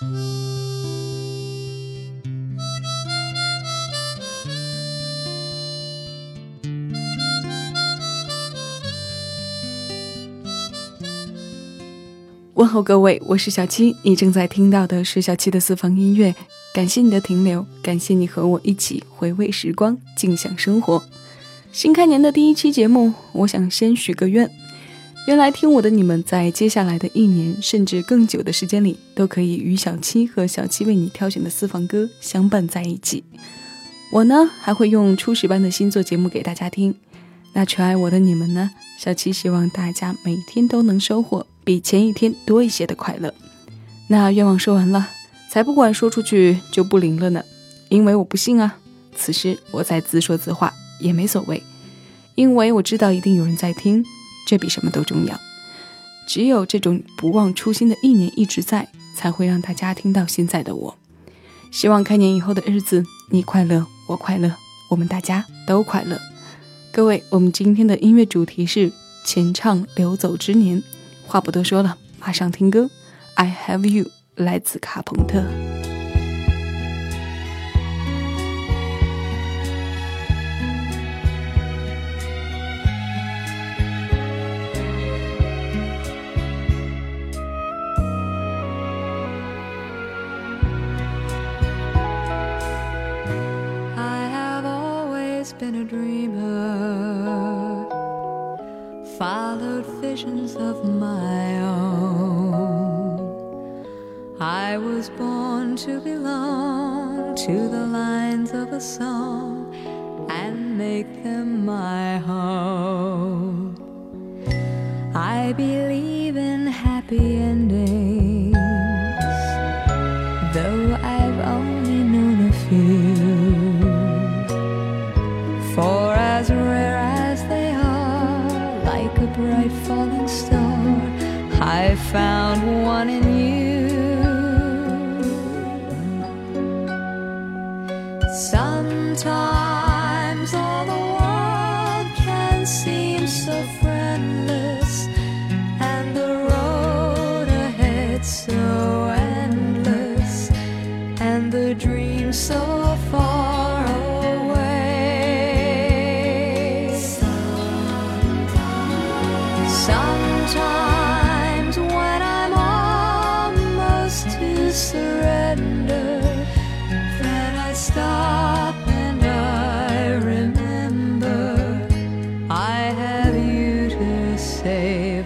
问候各位，我是小七，你正在听到的是小七的私房音乐。感谢你的停留，感谢你和我一起回味时光，静享生活。新开年的第一期节目，我想先许个愿：原来听我的你们，在接下来的一年甚至更久的时间里，都可以与小七和小七为你挑选的私房歌相伴在一起。我呢，还会用初始班的心做节目给大家听。那全爱我的你们呢？小七希望大家每天都能收获。比前一天多一些的快乐。那愿望说完了，才不管说出去就不灵了呢，因为我不信啊。此时我在自说自话也没所谓，因为我知道一定有人在听，这比什么都重要。只有这种不忘初心的意念一直在，才会让大家听到现在的我。希望开年以后的日子，你快乐，我快乐，我们大家都快乐。各位，我们今天的音乐主题是前唱流走之年。话不多说了，马上听歌。I have you，来自卡朋特。I believe in happy endings,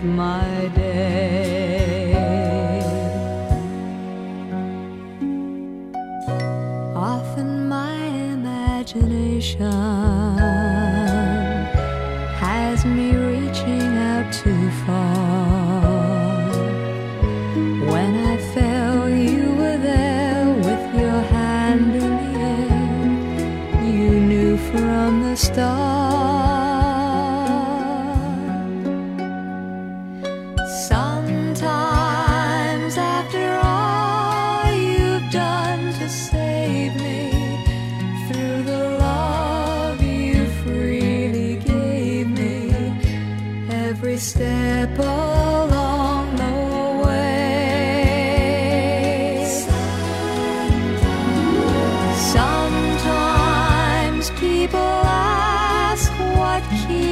my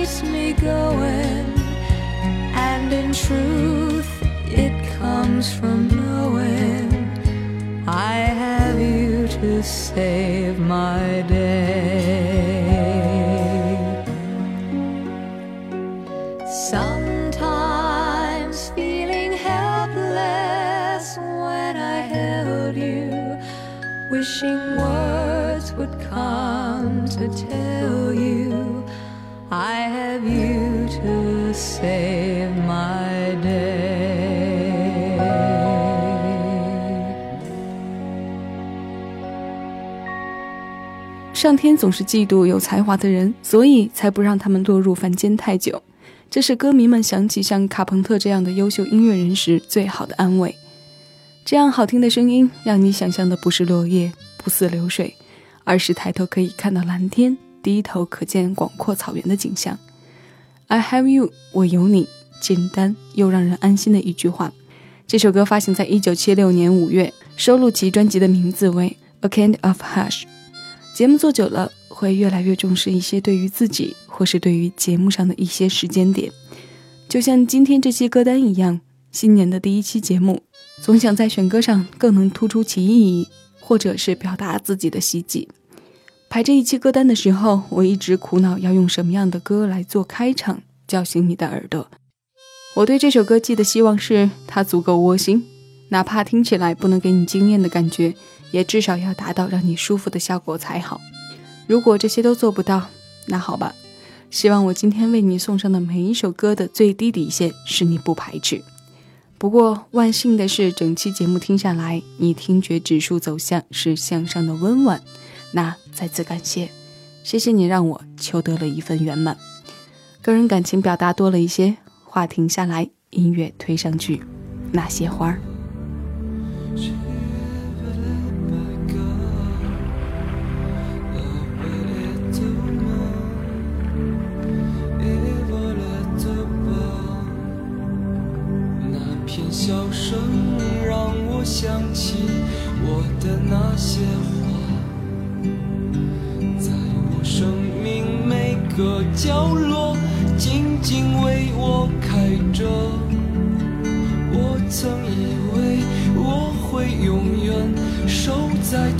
keeps me going, and in truth, it comes from knowing I have you to save my day. Sometimes feeling helpless when I held you, wishing words would come to tell save my day. 上天总是嫉妒有才华的人，所以才不让他们落入凡间太久。这是歌迷们想起像卡朋特这样的优秀音乐人时最好的安慰。这样好听的声音，让你想象的不是落叶，不似流水，而是抬头可以看到蓝天，低头可见广阔草原的景象。I have you，我有你，简单又让人安心的一句话。这首歌发行在一九七六年五月，收录其专辑的名字为《A Kind of Hush》。节目做久了，会越来越重视一些对于自己或是对于节目上的一些时间点，就像今天这期歌单一样。新年的第一期节目，总想在选歌上更能突出其意义，或者是表达自己的希冀。排这一期歌单的时候，我一直苦恼要用什么样的歌来做开场，叫醒你的耳朵。我对这首歌寄的希望是它足够窝心，哪怕听起来不能给你惊艳的感觉，也至少要达到让你舒服的效果才好。如果这些都做不到，那好吧。希望我今天为你送上的每一首歌的最低底线是你不排斥。不过万幸的是，整期节目听下来，你听觉指数走向是向上的温婉。那再次感谢，谢谢你让我求得了一份圆满。个人感情表达多了一些，话停下来，音乐推上去，那些花儿。as I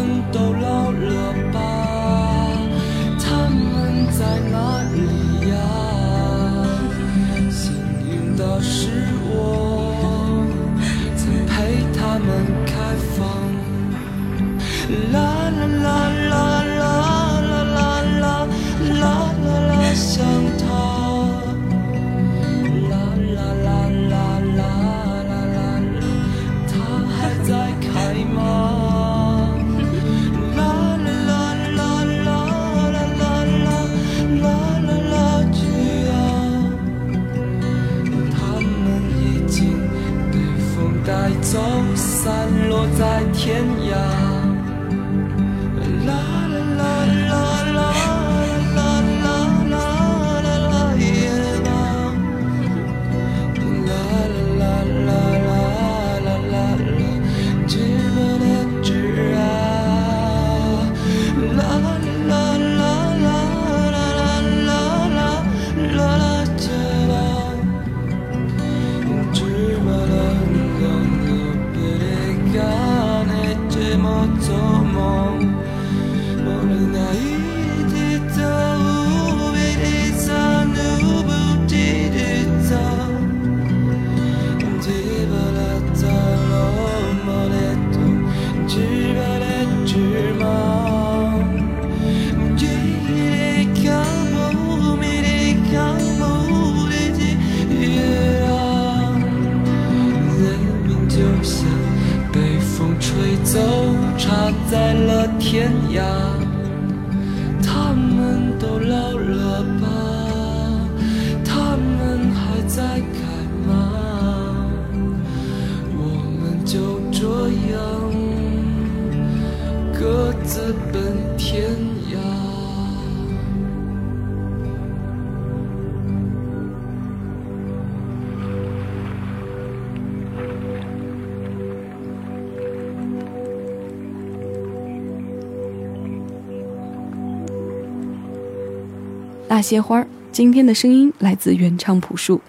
那些花儿，今天的声音来自原唱朴树。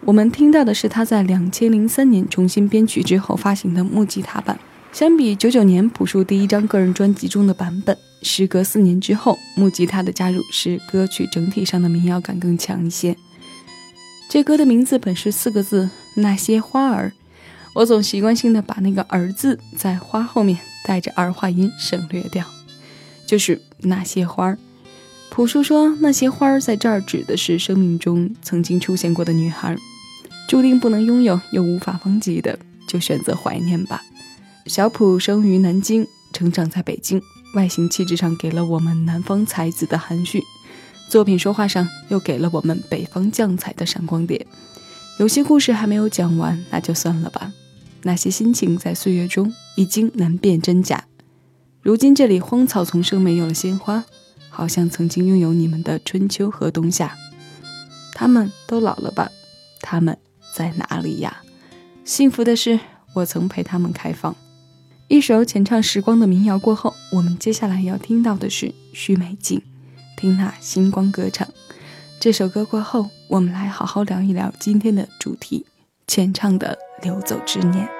我们听到的是他在两千零三年重新编曲之后发行的木吉他版。相比九九年朴树第一张个人专辑中的版本，时隔四年之后，木吉他的加入使歌曲整体上的民谣感更强一些。这歌的名字本是四个字“那些花儿”，我总习惯性的把那个“儿”字在花后面带着儿化音省略掉，就是那些花儿。朴树说：“那些花儿在这儿指的是生命中曾经出现过的女孩，注定不能拥有又无法忘记的，就选择怀念吧。”小朴生于南京，成长在北京，外形气质上给了我们南方才子的含蓄，作品说话上又给了我们北方将才的闪光点。有些故事还没有讲完，那就算了吧。那些心情在岁月中已经难辨真假。如今这里荒草丛生，没有了鲜花。好像曾经拥有你们的春秋和冬夏，他们都老了吧？他们在哪里呀？幸福的是，我曾陪他们开放。一首浅唱时光的民谣过后，我们接下来要听到的是徐美静，听那星光歌唱。这首歌过后，我们来好好聊一聊今天的主题——浅唱的流走之年。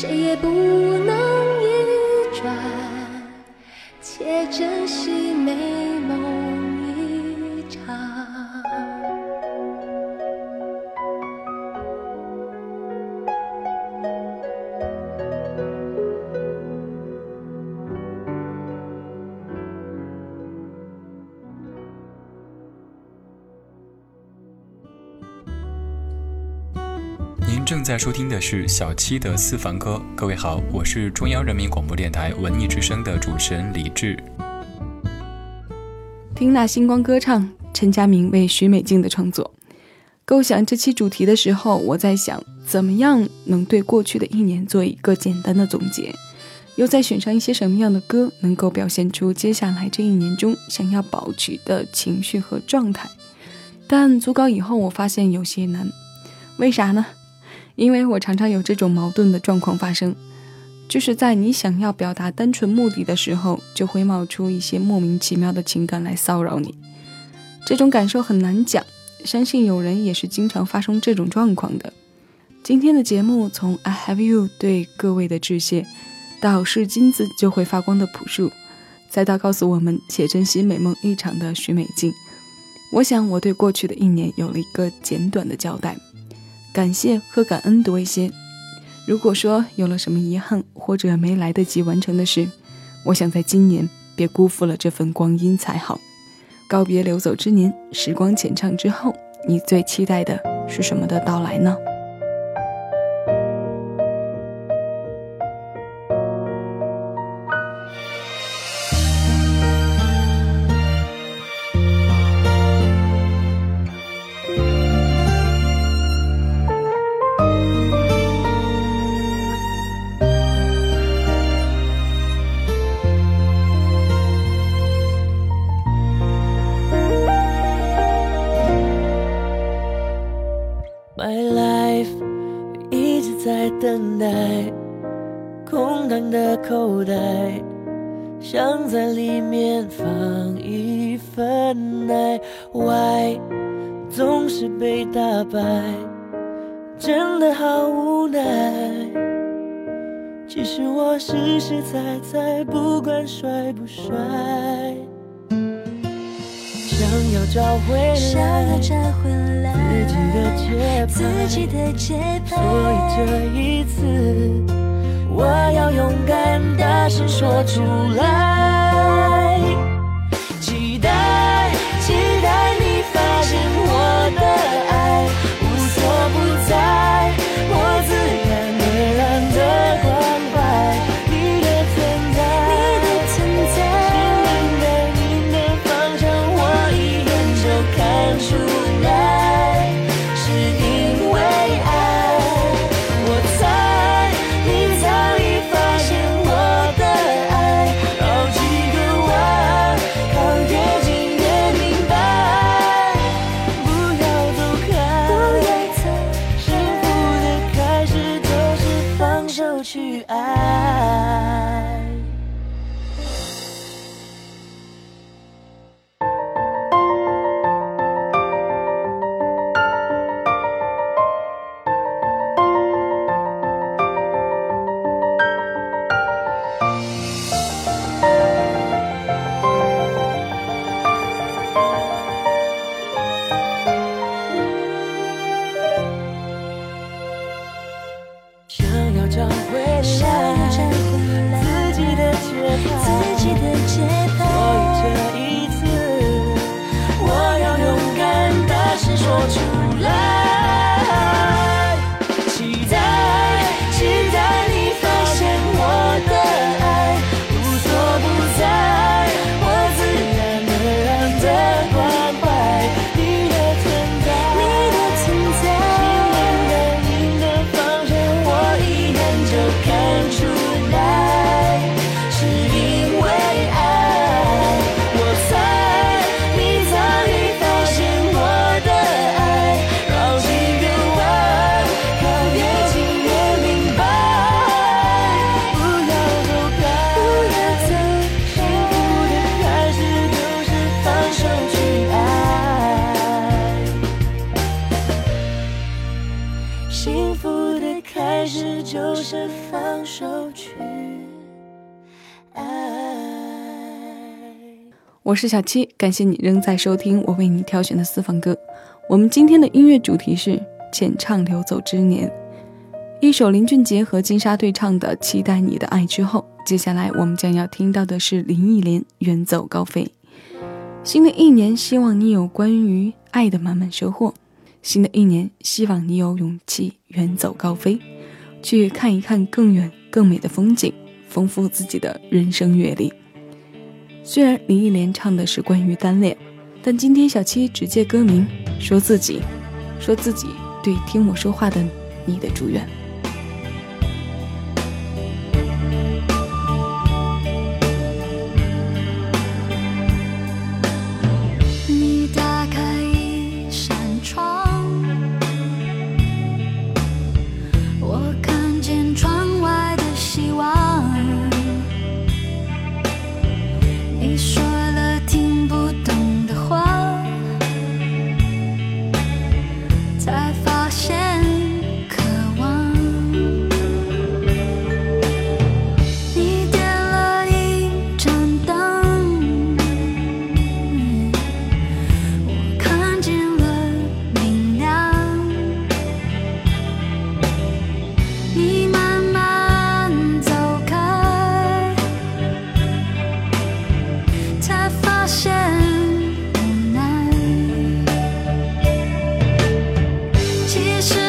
谁也不在收听的是小七的私房歌。各位好，我是中央人民广播电台文艺之声的主持人李志。听那星光歌唱，陈佳明为许美静的创作。构想这期主题的时候，我在想，怎么样能对过去的一年做一个简单的总结，又再选上一些什么样的歌，能够表现出接下来这一年中想要保持的情绪和状态。但组稿以后，我发现有些难，为啥呢？因为我常常有这种矛盾的状况发生，就是在你想要表达单纯目的的时候，就会冒出一些莫名其妙的情感来骚扰你。这种感受很难讲，相信有人也是经常发生这种状况的。今天的节目从 I have you 对各位的致谢，到是金子就会发光的朴树，再到告诉我们且珍惜美梦一场的许美静。我想我对过去的一年有了一个简短的交代。感谢和感恩多一些。如果说有了什么遗憾或者没来得及完成的事，我想在今年别辜负了这份光阴才好。告别流走之年，时光浅唱之后，你最期待的是什么的到来呢？大声说出来。我是小七，感谢你仍在收听我为你挑选的私房歌。我们今天的音乐主题是浅唱流走之年，一首林俊杰和金莎对唱的期待你的爱。之后，接下来我们将要听到的是林忆莲远走高飞。新的一年，希望你有关于爱的满满收获。新的一年，希望你有勇气远走高飞，去看一看更远更美的风景，丰富自己的人生阅历。虽然林忆莲唱的是关于单恋但今天小七只借歌名说自己说自己对听我说话的你的祝愿。其实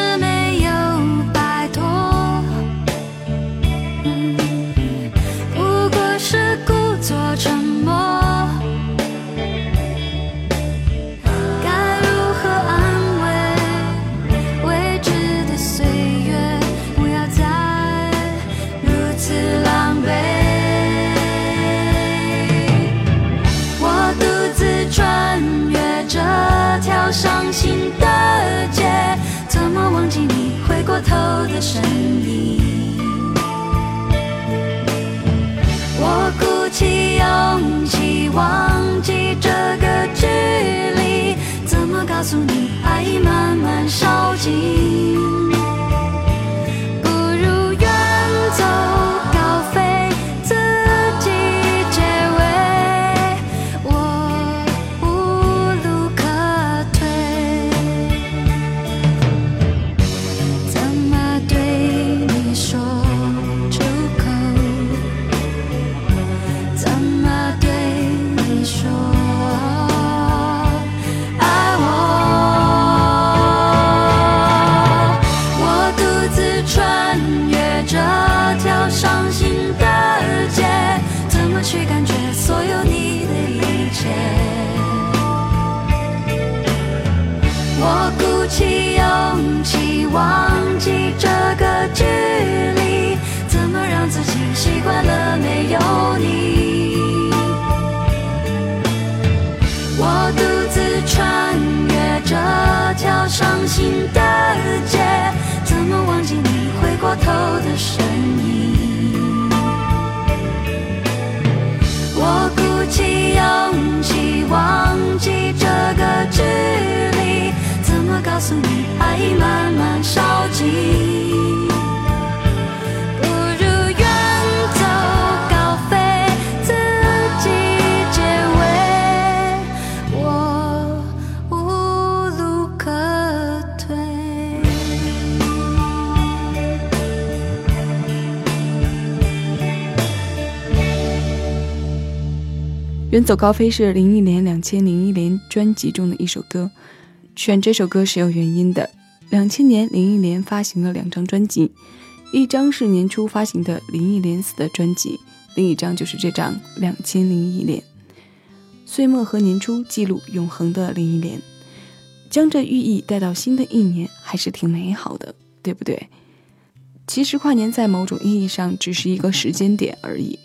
远走高飞是林忆莲两千零一年专辑中的一首歌，选这首歌是有原因的。两千年，林忆莲发行了两张专辑，一张是年初发行的《林忆莲死》的专辑，另一张就是这张《两千零一年》。岁末和年初记录永恒的林忆莲，将这寓意带到新的一年，还是挺美好的，对不对？其实跨年在某种意义上只是一个时间点而已。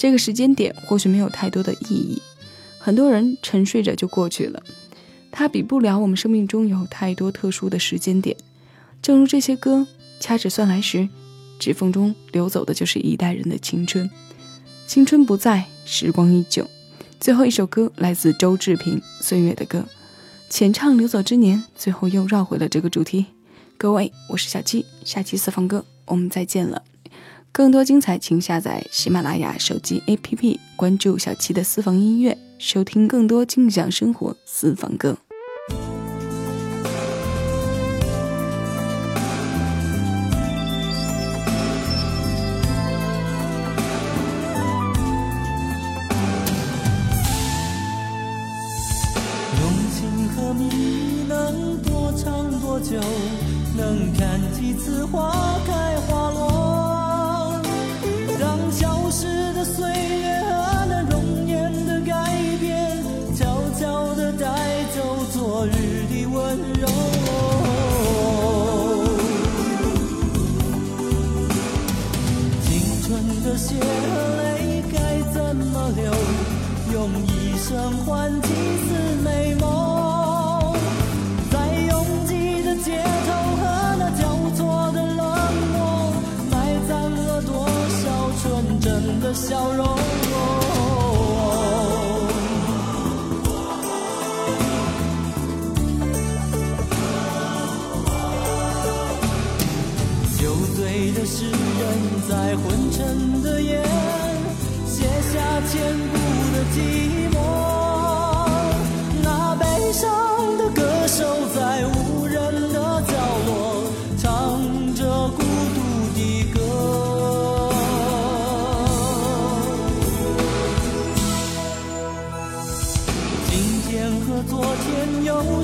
这个时间点或许没有太多的意义，很多人沉睡着就过去了，它比不了我们生命中有太多特殊的时间点。正如这些歌，掐指算来时，指缝中流走的就是一代人的青春。青春不在，时光依旧。最后一首歌来自周志平《岁月的歌》，浅唱流走之年，最后又绕回了这个主题。各位，我是小七，下期四方歌我们再见了。更多精彩，请下载喜马拉雅手机 APP，关注小七的私房音乐，收听更多静享生活私房歌。用情和蜜能多长多久？能看几次花开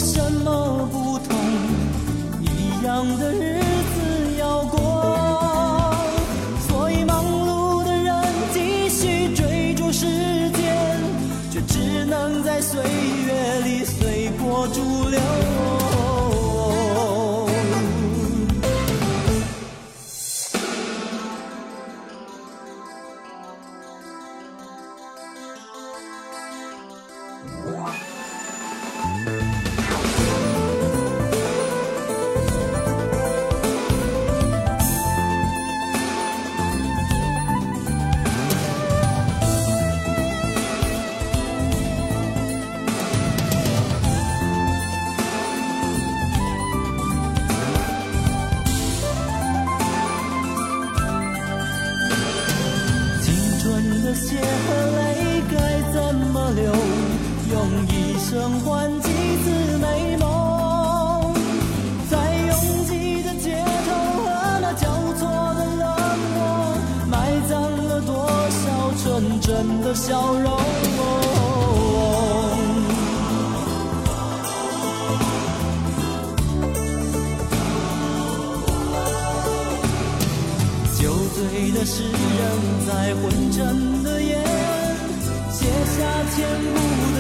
什么不同？一样的日血和泪该怎么流？用一生换几次美梦，在拥挤的街头和那交错的冷漠，埋葬了多少纯真的笑容。酒醉的诗人在昏沉夏天不